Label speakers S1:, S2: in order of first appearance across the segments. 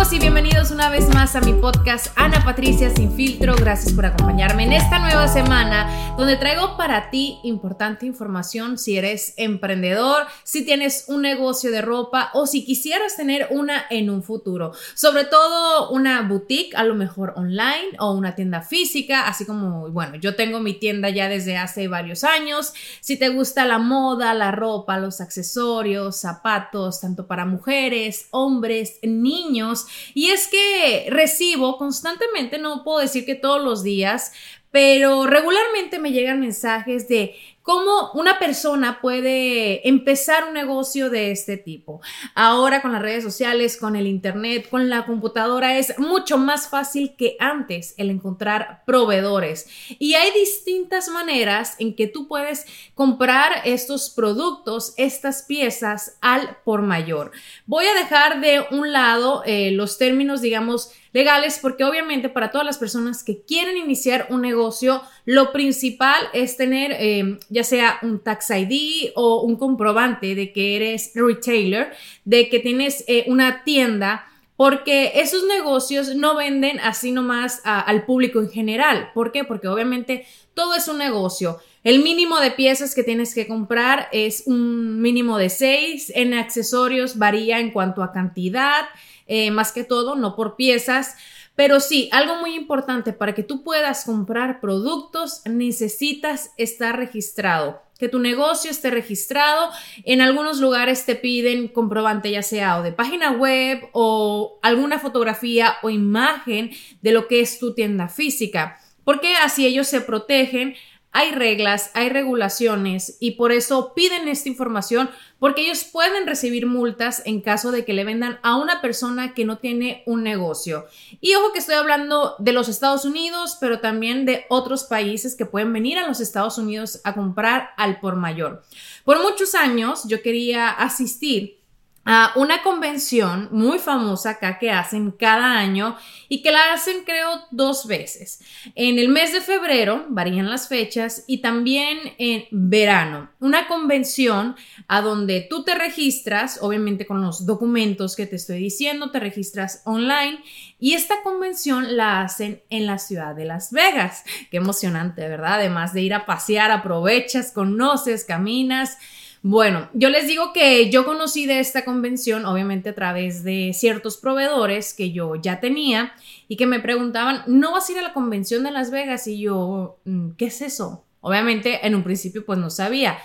S1: y bienvenidos una vez más a mi podcast Ana Patricia Sin Filtro. Gracias por acompañarme en esta nueva semana donde traigo para ti importante información si eres emprendedor, si tienes un negocio de ropa o si quisieras tener una en un futuro. Sobre todo una boutique, a lo mejor online o una tienda física, así como, bueno, yo tengo mi tienda ya desde hace varios años. Si te gusta la moda, la ropa, los accesorios, zapatos, tanto para mujeres, hombres, niños, y es que recibo constantemente, no puedo decir que todos los días, pero regularmente me llegan mensajes de cómo una persona puede empezar un negocio de este tipo. Ahora con las redes sociales, con el internet, con la computadora es mucho más fácil que antes el encontrar proveedores. Y hay distintas maneras en que tú puedes comprar estos productos, estas piezas al por mayor. Voy a dejar de un lado eh, los términos, digamos, legales, porque obviamente para todas las personas que quieren iniciar un negocio, lo principal es tener eh, ya sea un tax ID o un comprobante de que eres retailer, de que tienes eh, una tienda porque esos negocios no venden así nomás al público en general. ¿Por qué? Porque obviamente todo es un negocio. El mínimo de piezas que tienes que comprar es un mínimo de seis. En accesorios varía en cuanto a cantidad. Eh, más que todo, no por piezas. Pero sí, algo muy importante, para que tú puedas comprar productos necesitas estar registrado, que tu negocio esté registrado. En algunos lugares te piden comprobante ya sea o de página web o alguna fotografía o imagen de lo que es tu tienda física, porque así ellos se protegen hay reglas, hay regulaciones y por eso piden esta información porque ellos pueden recibir multas en caso de que le vendan a una persona que no tiene un negocio. Y ojo que estoy hablando de los Estados Unidos, pero también de otros países que pueden venir a los Estados Unidos a comprar al por mayor. Por muchos años yo quería asistir a una convención muy famosa acá que hacen cada año y que la hacen creo dos veces. En el mes de febrero varían las fechas y también en verano. Una convención a donde tú te registras, obviamente con los documentos que te estoy diciendo, te registras online y esta convención la hacen en la ciudad de Las Vegas. Qué emocionante, ¿verdad? Además de ir a pasear, aprovechas, conoces, caminas. Bueno, yo les digo que yo conocí de esta convención, obviamente a través de ciertos proveedores que yo ya tenía y que me preguntaban, ¿no vas a ir a la convención de Las Vegas? Y yo, mm, ¿qué es eso? Obviamente en un principio pues no sabía.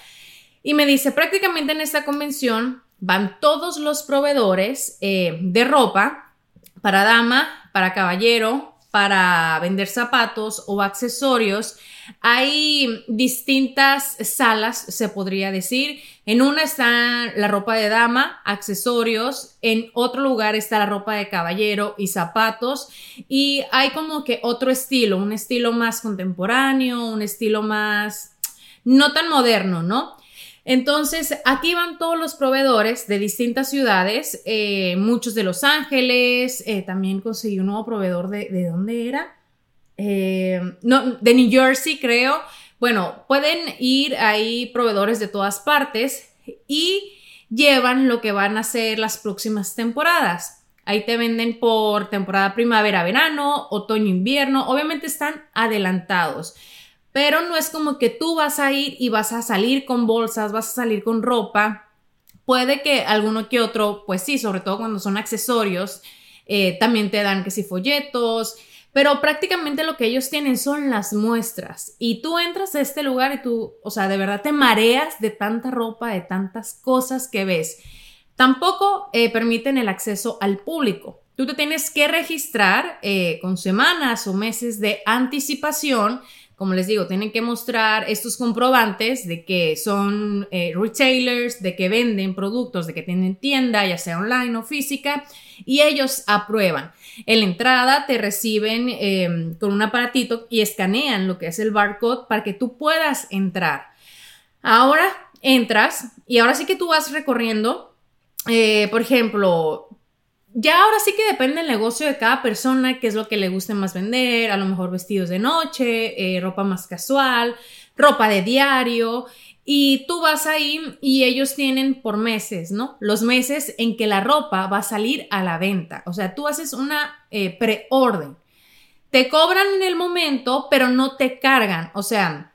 S1: Y me dice, prácticamente en esta convención van todos los proveedores eh, de ropa para dama, para caballero, para vender zapatos o accesorios. Hay distintas salas, se podría decir. En una está la ropa de dama, accesorios. En otro lugar está la ropa de caballero y zapatos. Y hay como que otro estilo, un estilo más contemporáneo, un estilo más no tan moderno, ¿no? Entonces, aquí van todos los proveedores de distintas ciudades, eh, muchos de Los Ángeles, eh, también conseguí un nuevo proveedor de, ¿de dónde era? Eh, no, de New Jersey, creo. Bueno, pueden ir ahí proveedores de todas partes y llevan lo que van a ser las próximas temporadas. Ahí te venden por temporada primavera-verano, otoño-invierno. Obviamente están adelantados. Pero no es como que tú vas a ir y vas a salir con bolsas, vas a salir con ropa. Puede que alguno que otro, pues sí, sobre todo cuando son accesorios, eh, también te dan que si folletos, pero prácticamente lo que ellos tienen son las muestras. Y tú entras a este lugar y tú, o sea, de verdad te mareas de tanta ropa, de tantas cosas que ves. Tampoco eh, permiten el acceso al público. Tú te tienes que registrar eh, con semanas o meses de anticipación como les digo, tienen que mostrar estos comprobantes de que son eh, retailers, de que venden productos, de que tienen tienda, ya sea online o física, y ellos aprueban. En la entrada te reciben em, con un aparatito y escanean lo que es el barcode para que tú puedas entrar. Ahora entras y ahora sí que tú vas recorriendo, eh, por ejemplo, ya ahora sí que depende del negocio de cada persona, qué es lo que le guste más vender, a lo mejor vestidos de noche, eh, ropa más casual, ropa de diario. Y tú vas ahí y ellos tienen por meses, ¿no? Los meses en que la ropa va a salir a la venta. O sea, tú haces una eh, preorden. Te cobran en el momento, pero no te cargan. O sea,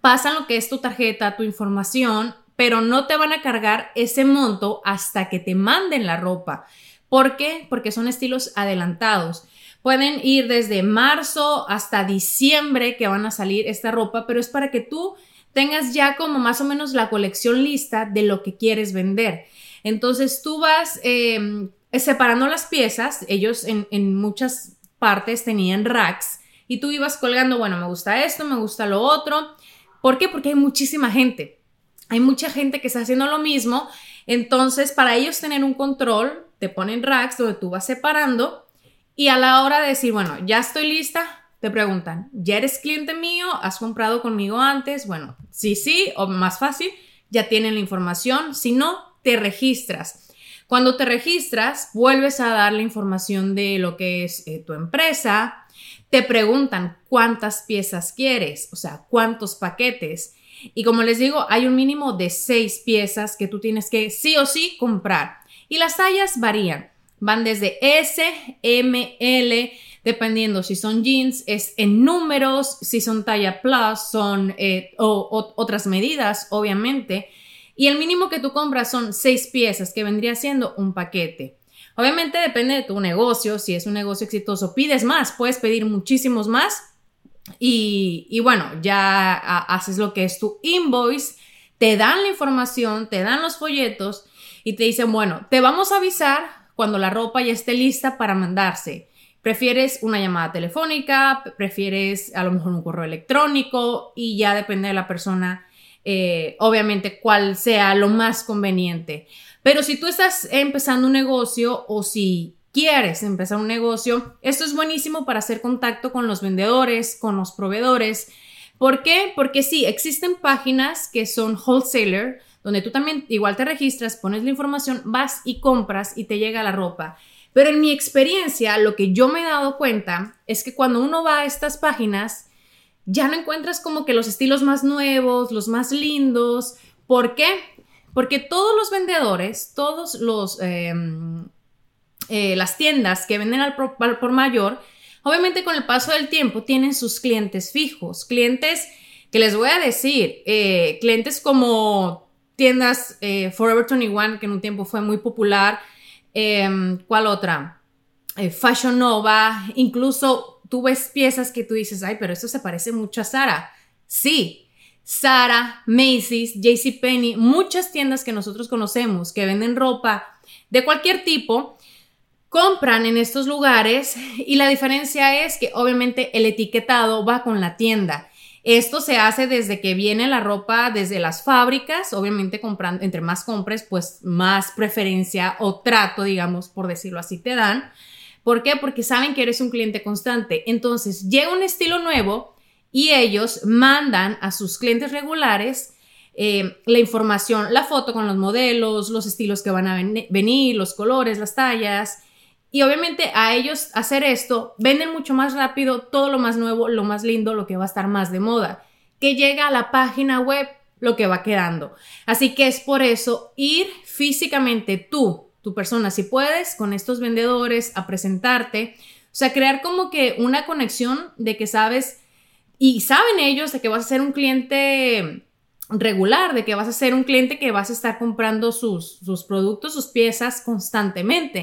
S1: pasan lo que es tu tarjeta, tu información, pero no te van a cargar ese monto hasta que te manden la ropa. ¿Por qué? Porque son estilos adelantados. Pueden ir desde marzo hasta diciembre que van a salir esta ropa, pero es para que tú tengas ya como más o menos la colección lista de lo que quieres vender. Entonces tú vas em, separando las piezas, ellos en, en muchas partes tenían racks y tú ibas colgando, bueno, me gusta esto, me gusta lo otro. ¿Por qué? Porque hay muchísima gente. Hay mucha gente que está haciendo lo mismo. Entonces, para ellos tener un control, te ponen racks donde tú vas separando y a la hora de decir, bueno, ya estoy lista, te preguntan, ¿ya eres cliente mío? ¿Has comprado conmigo antes? Bueno, sí, sí, o más fácil, ya tienen la información. Si no, te registras. Cuando te registras, vuelves a dar la información de lo que es eh, tu empresa. Te preguntan cuántas piezas quieres, o sea, cuántos paquetes. Y como les digo, hay un mínimo de seis piezas que tú tienes que sí o sí comprar. Y las tallas varían. Van desde S, M, L, dependiendo si son jeans, es en números, si son talla plus, son eh, otras medidas, obviamente. Y el mínimo que tú compras son seis piezas, que vendría siendo un paquete. Obviamente depende de tu negocio, si es un negocio exitoso, pides más, puedes pedir muchísimos más. Y, y bueno, ya haces lo que es tu invoice, te dan la información, te dan los folletos y te dicen, bueno, te vamos a avisar cuando la ropa ya esté lista para mandarse. ¿Prefieres una llamada telefónica? ¿Prefieres a lo mejor un correo electrónico? Y ya depende de la persona, eh, obviamente, cuál sea lo más conveniente. Pero si tú estás empezando un negocio o si quieres empezar un negocio, esto es buenísimo para hacer contacto con los vendedores, con los proveedores. ¿Por qué? Porque sí, existen páginas que son wholesaler, donde tú también igual te registras, pones la información, vas y compras y te llega la ropa. Pero en mi experiencia, lo que yo me he dado cuenta es que cuando uno va a estas páginas, ya no encuentras como que los estilos más nuevos, los más lindos. ¿Por qué? Porque todos los vendedores, todos los em, eh, las tiendas que venden al por, mayor, obviamente con el paso del tiempo tienen sus clientes fijos, clientes que les voy a decir, eh, clientes como tiendas eh, Forever 21, que en un tiempo fue muy popular. Em, ¿Cuál otra? Eh, Fashion Nova. Incluso tú ves piezas que tú dices, ay, pero esto se parece mucho a Sara. Sí, Sara, Macy's, JCPenney, muchas tiendas que nosotros conocemos que venden ropa de cualquier tipo, compran en estos lugares y la diferencia es que obviamente el etiquetado va con la tienda. Esto se hace desde que viene la ropa desde las fábricas, obviamente comprando, entre más compres, pues más preferencia o trato, digamos, por decirlo así, te dan. ¿Por qué? Porque saben que eres un cliente constante. Entonces, llega un estilo nuevo y ellos mandan a sus clientes regulares eh, la información, la foto con los modelos, los estilos que van a venir, los colores, las tallas, y obviamente a ellos hacer esto, venden mucho más rápido todo lo más nuevo, lo más lindo, lo que va a estar más de moda, que llega a la página web lo que va quedando. Así que es por eso ir físicamente tú, tu persona, si puedes, con estos vendedores a presentarte, o sea, crear como que una conexión de que sabes y saben ellos de que vas a ser un cliente regular, de que vas a ser un cliente que vas a estar comprando sus, sus productos, sus piezas constantemente.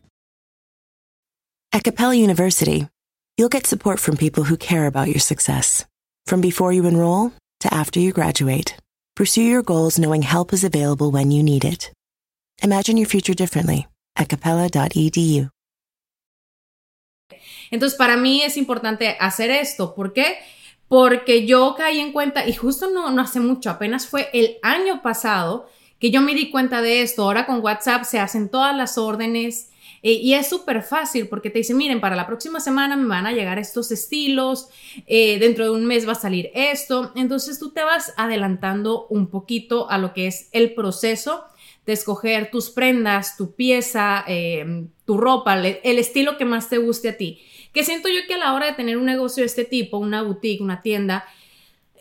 S2: At Capella University, you'll get support from people who care about your success. From before you enroll to after you graduate, pursue your goals knowing help is available when you need it. Imagine your future differently at capella.edu.
S1: Entonces, para mí es importante hacer esto. ¿Por qué? Porque yo caí en cuenta, y justo no, no hace mucho, apenas fue el año pasado que yo me di cuenta de esto. Ahora con WhatsApp se hacen todas las órdenes. Eh, y es súper fácil porque te dicen, miren, para la próxima semana me van a llegar estos estilos, eh, dentro de un mes va a salir esto. Entonces tú te vas adelantando un poquito a lo que es el proceso de escoger tus prendas, tu pieza, eh, tu ropa, el estilo que más te guste a ti. Que siento yo que a la hora de tener un negocio de este tipo, una boutique, una tienda,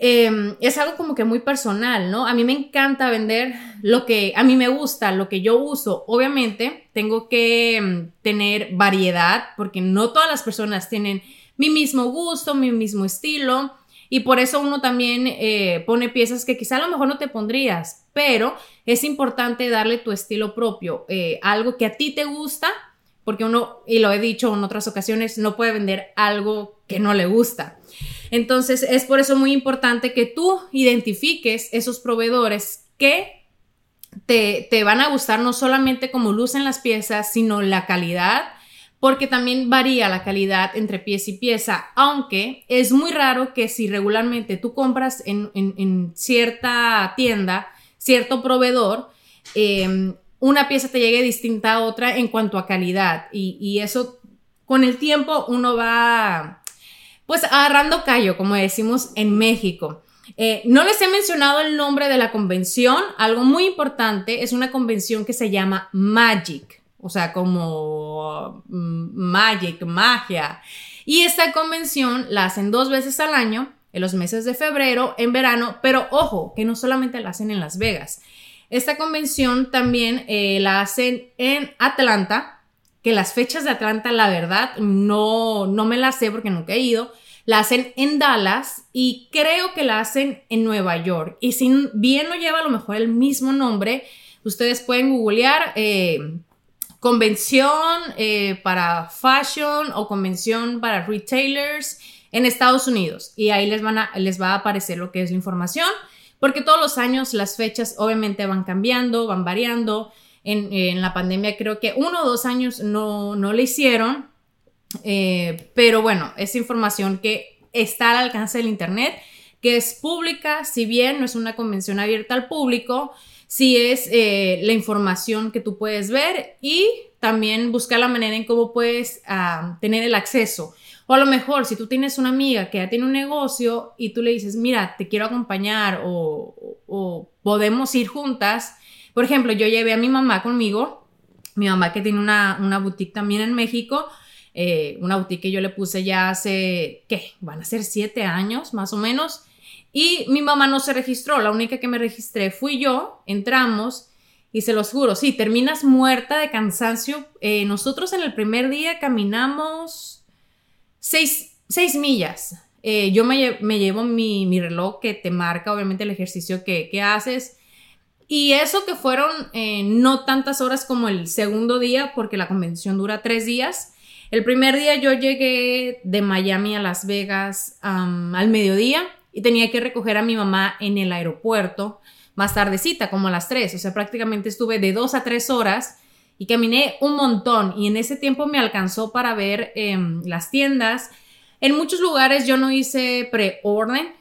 S1: eh, es algo como que muy personal, ¿no? A mí me encanta vender lo que a mí me gusta, lo que yo uso. Obviamente, tengo que mm, tener variedad porque no todas las personas tienen mi mismo gusto, mi mismo estilo. Y por eso uno también eh, pone piezas que quizá a lo mejor no te pondrías, pero es importante darle tu estilo propio, eh, algo que a ti te gusta, porque uno, y lo he dicho en otras ocasiones, no puede vender algo que no le gusta. Entonces es por eso muy importante que tú identifiques esos proveedores que te, te van a gustar no solamente como lucen las piezas, sino la calidad, porque también varía la calidad entre pieza y pieza, aunque es muy raro que si regularmente tú compras en, en- en cierta tienda, cierto proveedor, eh, una pieza te llegue distinta a otra en cuanto a calidad y, y eso con el tiempo uno va pues agarrando callo, como decimos en México. Eh, no les he mencionado el nombre de la convención, algo muy importante, es una convención que se llama Magic, o sea, como mm, Magic, magia. Y esta convención la hacen dos veces al año, en los meses de febrero, en verano, pero ojo, que no solamente la hacen en Las Vegas. Esta convención también eh, la hacen en Atlanta, que las fechas de Atlanta, la verdad, no, no me las sé porque nunca he ido. La hacen en Dallas y creo que la hacen en Nueva York. Y si bien no lleva a lo mejor el mismo nombre, ustedes pueden googlear eh, convención eh, para fashion o convención para retailers en Estados Unidos. Y ahí les, van a, les va a aparecer lo que es la información, porque todos los años las fechas obviamente van cambiando, van variando. En, la pandemia creo que uno o dos años no, no le hicieron, eh, pero bueno, es información que está al alcance del Internet, que es pública, si bien no es una convención abierta al público, sí es eh, la información que tú puedes ver y también buscar la manera en cómo puedes ah, tener el acceso. O a lo mejor, si tú tienes una amiga que ya tiene un negocio y tú le dices, mira, te quiero acompañar o- o podemos ir juntas. Por ejemplo, yo llevé a mi mamá conmigo, mi mamá que tiene una, una boutique también en México, eh, una boutique que yo le puse ya hace, ¿qué? Van a ser siete años más o menos. Y mi mamá no se registró, la única que me registré fui yo, entramos y se los juro, sí, terminas muerta de cansancio. Eh, nosotros en el primer día caminamos seis, seis millas. Eh, yo me, me llevo mi, mi reloj que te marca obviamente el ejercicio que, que haces. Y eso que fueron eh, no tantas horas como el segundo día, porque la convención dura tres días. El primer día yo llegué de Miami a Las Vegas am, al mediodía y tenía que recoger a mi mamá en el aeropuerto más tardecita, como a las 3. O sea, prácticamente estuve de 2 a 3 horas y caminé un montón. Y en ese tiempo me alcanzó para ver em, las tiendas. En muchos lugares yo no hice pre-orden.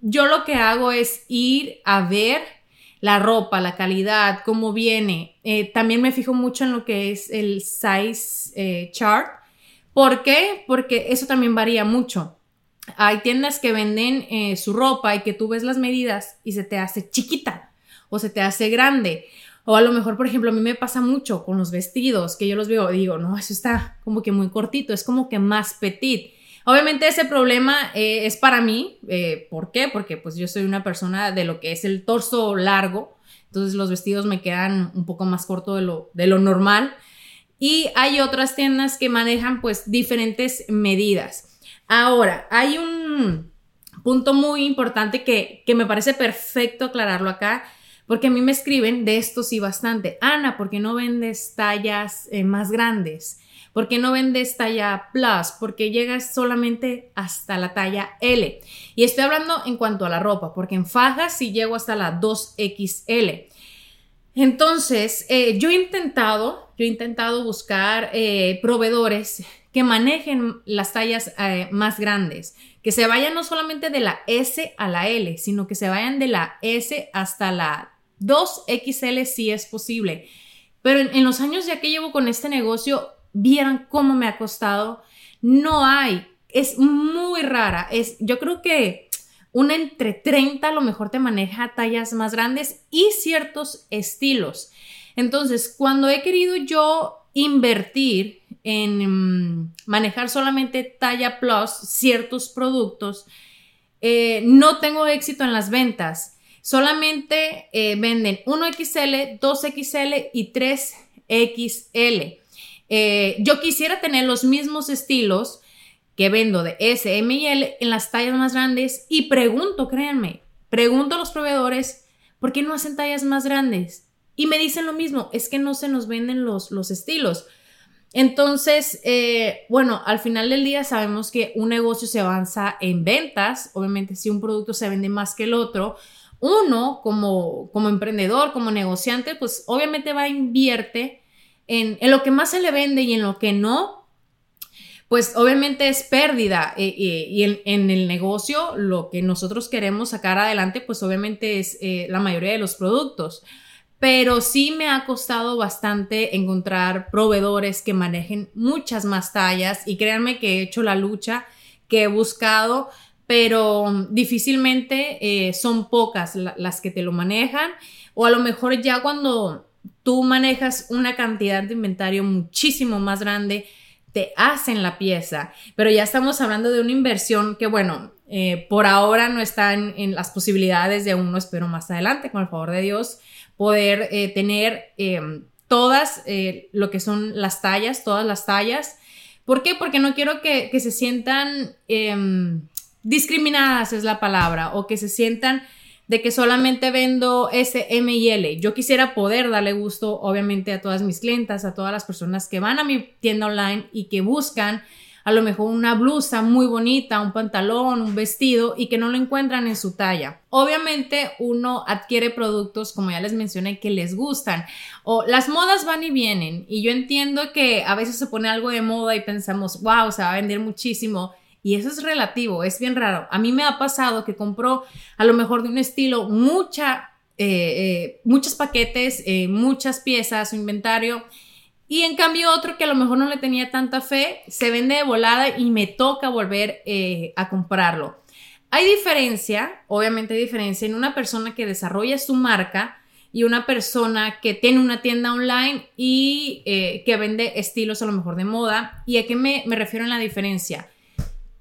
S1: Yo lo que hago es ir a ver la ropa, la calidad, cómo viene. Eh, también me fijo mucho en lo que es el size eh, chart. ¿Por qué? Porque eso también varía mucho. hay tiendas que venden eh, su ropa y que tú ves las medidas y se te hace chiquita o se te hace grande. O a lo mejor, por ejemplo, a mí me pasa mucho con los vestidos, que yo los veo y digo, no, eso está como que muy cortito, es como que más petit. Obviamente ese problema eh, es para mí. Eh, ¿Por qué? Porque pues yo soy una persona de lo que es el torso largo. Entonces los vestidos me quedan un poco más corto de lo, de lo normal. Y hay otras tiendas que manejan pues diferentes medidas. Ahora, hay un punto muy importante que, que me parece perfecto aclararlo acá porque a mí me escriben de esto sí bastante. Ana, ¿por qué no vendes tallas eh, más grandes? ¿Por qué no vendes talla plus? Porque llegas solamente hasta la talla L. Y estoy hablando en cuanto a la ropa, porque en fajas sí llego hasta la 2XL. Entonces, eh, yo he intentado, yo he intentado buscar eh, proveedores que manejen las tallas más grandes, que se vayan no solamente de la S a la L, sino que se vayan de la S hasta la 2XL si es posible. Pero en, los años ya que llevo con este negocio, vieran cómo me ha costado. No hay, es muy rara. Es, yo creo que una entre 30 a lo mejor te maneja tallas más grandes y ciertos estilos. Entonces, cuando he querido yo invertir en mm, manejar solamente talla plus ciertos productos, eh, no tengo éxito en las ventas solamente eh, venden 1XL, 2XL y 3XL. Eh, yo quisiera tener los mismos estilos que vendo de S, M y L en las tallas más grandes y pregunto, créanme, pregunto a los proveedores, ¿por qué no hacen tallas más grandes? Y me dicen lo mismo, es que no se nos venden los, los estilos. Entonces, eh, bueno, al final del día sabemos que un negocio se avanza en ventas. Obviamente, si un producto se vende más que el otro, uno como, como emprendedor, como negociante, pues obviamente va a invierte en, lo que más se le vende y en lo que no, pues obviamente es pérdida. Eh, eh, y en, el negocio lo que nosotros queremos sacar adelante, pues obviamente es eh, la mayoría de los productos. Pero sí me ha costado bastante encontrar proveedores que manejen muchas más tallas y créanme que he hecho la lucha, que he buscado pero difícilmente son pocas las que te lo manejan o a lo mejor ya cuando tú manejas una cantidad de inventario muchísimo más grande, te hacen la pieza, pero ya estamos hablando de una inversión que bueno, eh, por ahora no están en las posibilidades de uno, espero más adelante, con el favor de Dios, poder eh, tener em, todas lo que son las tallas, todas las tallas. ¿Por qué? Porque no quiero que, que se sientan em, discriminadas es la palabra, o que se sientan de que solamente vendo S, M y L. Yo quisiera poder darle gusto, obviamente, a todas mis clientas, a todas las personas que van a mi tienda online y que buscan a lo mejor una blusa muy bonita, un pantalón, un vestido y que no lo encuentran en su talla. Obviamente uno adquiere productos, como ya les mencioné, que les gustan. O las modas van y vienen y yo entiendo que a veces se pone algo de moda y pensamos, wow, se va a vender muchísimo y eso es relativo, es bien raro. A mí me ha pasado que compró a lo mejor de un estilo mucha, eh, eh, muchos paquetes, eh, muchas piezas, su inventario. Y en cambio otro que a lo mejor no le tenía tanta fe, se vende de volada y me toca volver a comprarlo. Hay diferencia, obviamente hay diferencia en una persona que desarrolla su marca y una persona que tiene una tienda online y que vende estilos a lo mejor de moda. ¿Y a qué me, me refiero en la diferencia?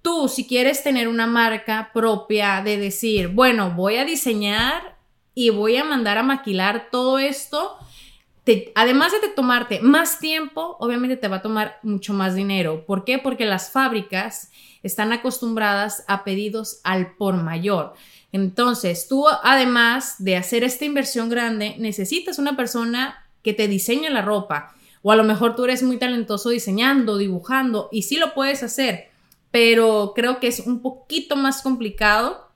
S1: Tú, si quieres tener una marca propia de decir, bueno, voy a diseñar y voy a mandar a maquilar todo esto, además de tomarte más tiempo, obviamente te va a tomar mucho más dinero. ¿Por qué? Porque las fábricas están acostumbradas a pedidos al por mayor. Entonces, tú, además de hacer esta inversión grande, necesitas una persona que te diseñe la ropa. O a lo mejor tú eres muy talentoso diseñando, dibujando, y sí lo puedes hacer, pero creo que es un poquito más complicado.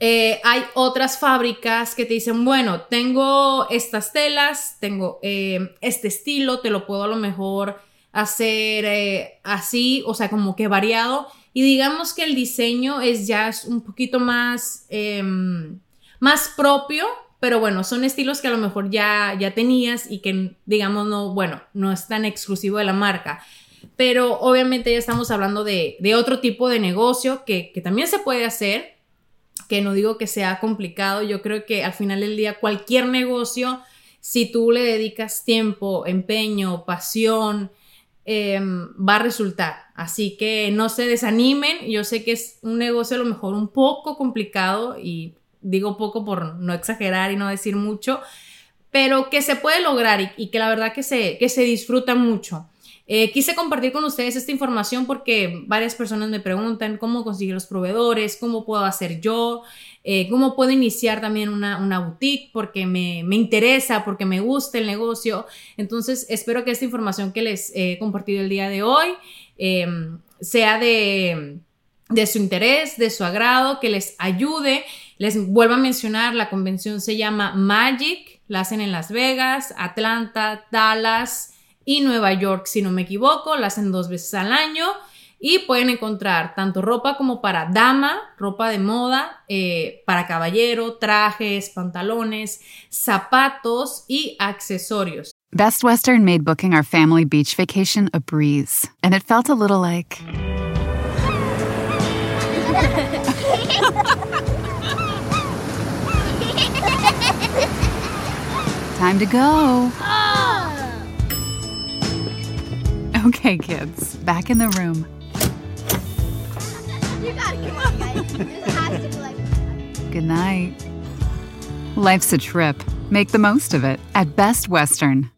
S1: Eh, hay otras fábricas que te dicen, bueno, tengo estas telas, tengo eh, este estilo, te lo puedo a lo mejor hacer eh, así, o sea, como que variado. Y digamos que el diseño es ya un poquito más, em, más propio, pero bueno, son estilos que a lo mejor ya, ya tenías y que, digamos, no, bueno, no es tan exclusivo de la marca. Pero obviamente ya estamos hablando de, otro tipo de negocio que, que también se puede hacer, que no digo que sea complicado, yo creo que al final del día cualquier negocio, si tú le dedicas tiempo, empeño, pasión, Em, va a resultar. Así que no se desanimen. Yo sé que es un negocio a lo mejor un poco complicado y digo poco por no exagerar y no decir mucho, pero que se puede lograr y, que la verdad que se, que se disfruta mucho. Eh, quise compartir con ustedes esta información porque varias personas me preguntan cómo conseguir los proveedores, cómo puedo hacer yo, eh, cómo puedo iniciar también una, una boutique porque me, me, interesa, porque me gusta el negocio. Entonces, espero que esta información que les he compartido el día de hoy em, sea de, de su interés, de su agrado, que les ayude. Les vuelvo a mencionar, la convención se llama Magic, la hacen en Las Vegas, Atlanta, Dallas y Nueva York, si no me equivoco, la hacen dos veces al año y pueden encontrar tanto ropa como para dama, ropa de moda, eh, para caballero, trajes, pantalones, zapatos y accesorios.
S3: Best Western made booking our family beach vacation a breeze, and it felt a little like. Time to go. Okay, kids, back in the room.
S4: You gotta come on, guys. This has to be like.
S3: Good night. Life's a trip. Make the most of it at Best Western.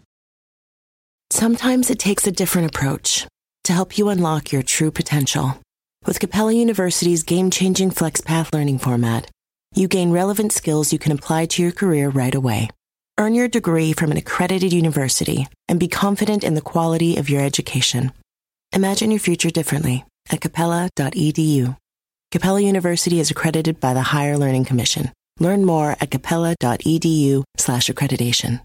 S2: Sometimes it takes a different approach to help you unlock your true potential. With Capella University's game changing FlexPath learning format, you gain relevant skills you can apply to your career right away. Earn your degree from an accredited university and be confident in the quality of your education. Imagine your future differently at capella.edu. Capella University is accredited by the Higher Learning Commission. Learn more at capella.edu/slash accreditation.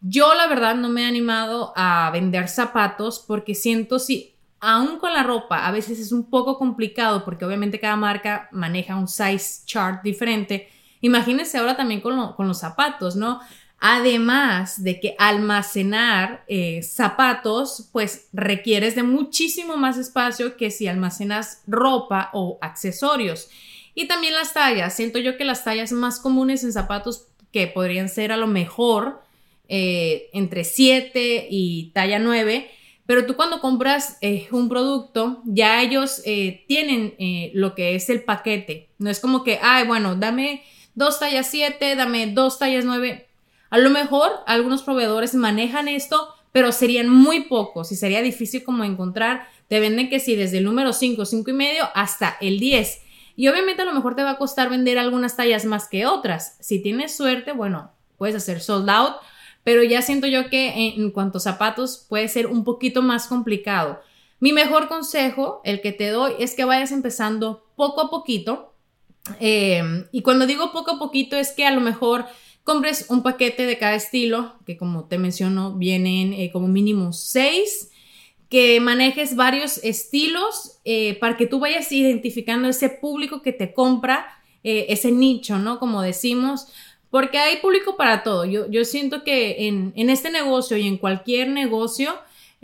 S1: Yo la verdad no me he animado a vender zapatos porque siento si aún con la ropa a veces es un poco complicado porque obviamente cada marca maneja un size chart diferente Imagínense ahora también con, los zapatos, ¿no? Además de que almacenar eh, zapatos, pues requieres de muchísimo más espacio que si almacenas ropa o accesorios. Y también las tallas. Siento yo que las tallas más comunes en zapatos que podrían ser a lo mejor eh, entre 7 y talla 9. Pero tú cuando compras eh, un producto, ya ellos tienen lo que es el paquete. No es como que, ay, bueno, dame dos tallas 7, dame dos tallas 9. A lo mejor algunos proveedores manejan esto, pero serían muy pocos y sería difícil como encontrar. Te venden que si desde el número 5, 5 y medio hasta el 10. Y obviamente a lo mejor te va a costar vender algunas tallas más que otras. Si tienes suerte, bueno, puedes hacer sold out, pero ya siento yo que en, cuanto a zapatos puede ser un poquito más complicado. Mi mejor consejo, el que te doy, es que vayas empezando poco a poquito Em, y cuando digo poco a poquito es que a lo mejor compres un paquete de cada estilo, que como te menciono, vienen eh, como mínimo seis, que manejes varios estilos eh, para que tú vayas identificando ese público que te compra, eh, ese nicho, ¿no? Como decimos, porque hay público para todo. Yo, yo siento que en, en este negocio y en cualquier negocio,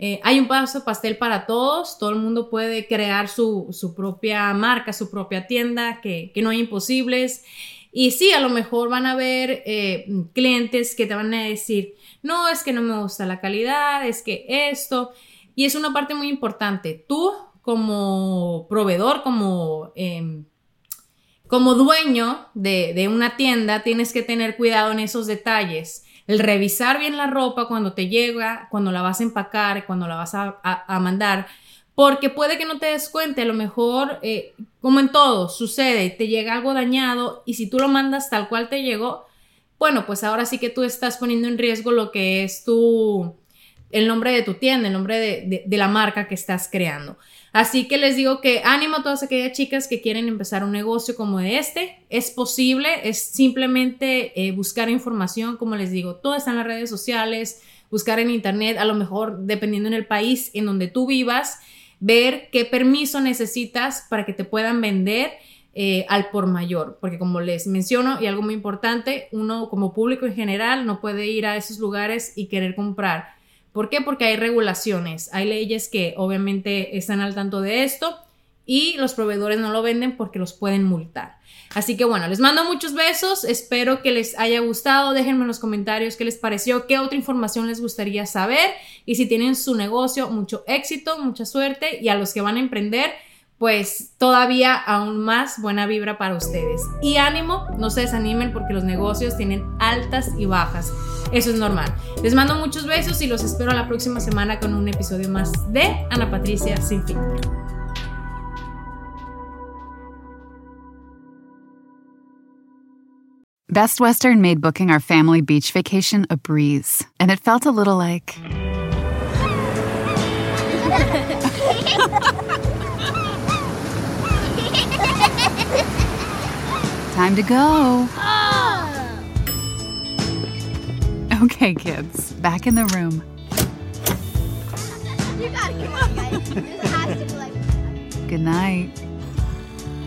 S1: eh, hay un paso pastel para todos, todo el mundo puede crear su, propia marca, su propia tienda, que, no hay imposibles. Y sí, a lo mejor van a haber eh, clientes que te van a decir, no, es que no me gusta la calidad, es que esto. Y es una parte muy importante. Tú como proveedor, como, em, como dueño de, de una tienda, tienes que tener cuidado en esos detalles el revisar bien la ropa cuando te llega, cuando la vas a empacar, cuando la vas a, mandar, porque puede que no te des cuenta, a lo mejor, eh, como en todo, sucede, te llega algo dañado y si tú lo mandas tal cual te llegó, bueno, pues ahora sí que tú estás poniendo en riesgo lo que es tu, el nombre de tu tienda, el nombre de la marca que estás creando. Así que les digo que ánimo a todas aquellas chicas que quieren empezar un negocio como este. Es posible, es simplemente eh, buscar información, como les digo, todo está en las redes sociales, buscar en internet, a lo mejor dependiendo en el país en donde tú vivas, ver qué permiso necesitas para que te puedan vender. Eh, al por mayor, porque como les menciono y algo muy importante, uno como público en general no puede ir a esos lugares y querer comprar ¿Por qué? Porque hay regulaciones, hay leyes que obviamente están al tanto de esto y los proveedores no lo venden porque los pueden multar. Así que bueno, les mando muchos besos, espero que les haya gustado, déjenme en los comentarios qué les pareció, qué otra información les gustaría saber y si tienen su negocio, mucho éxito, mucha suerte y a los que van a emprender, pues todavía aún más buena vibra para ustedes. Y ánimo, no se desanimen porque los negocios tienen altas y bajas. Eso es normal. Les mando muchos besos y los espero la próxima semana con un episodio más de Ana Patricia Sin Filtro.
S3: Best Western made booking our family beach vacation a breeze, and it felt a little like. Time to go. Oh. Okay, kids, back in the room.
S4: You gotta come on, guys. This has to be like.
S3: Good night.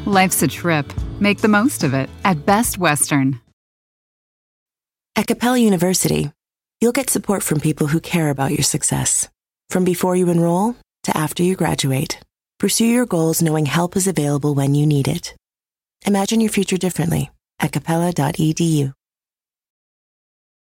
S3: Life's a trip. Make the most of it at Best Western.
S2: At Capella University, you'll get support from people who care about your success. From before you enroll to after you graduate, pursue your goals knowing help is available when you need it. Imagine your future differently at capella.edu.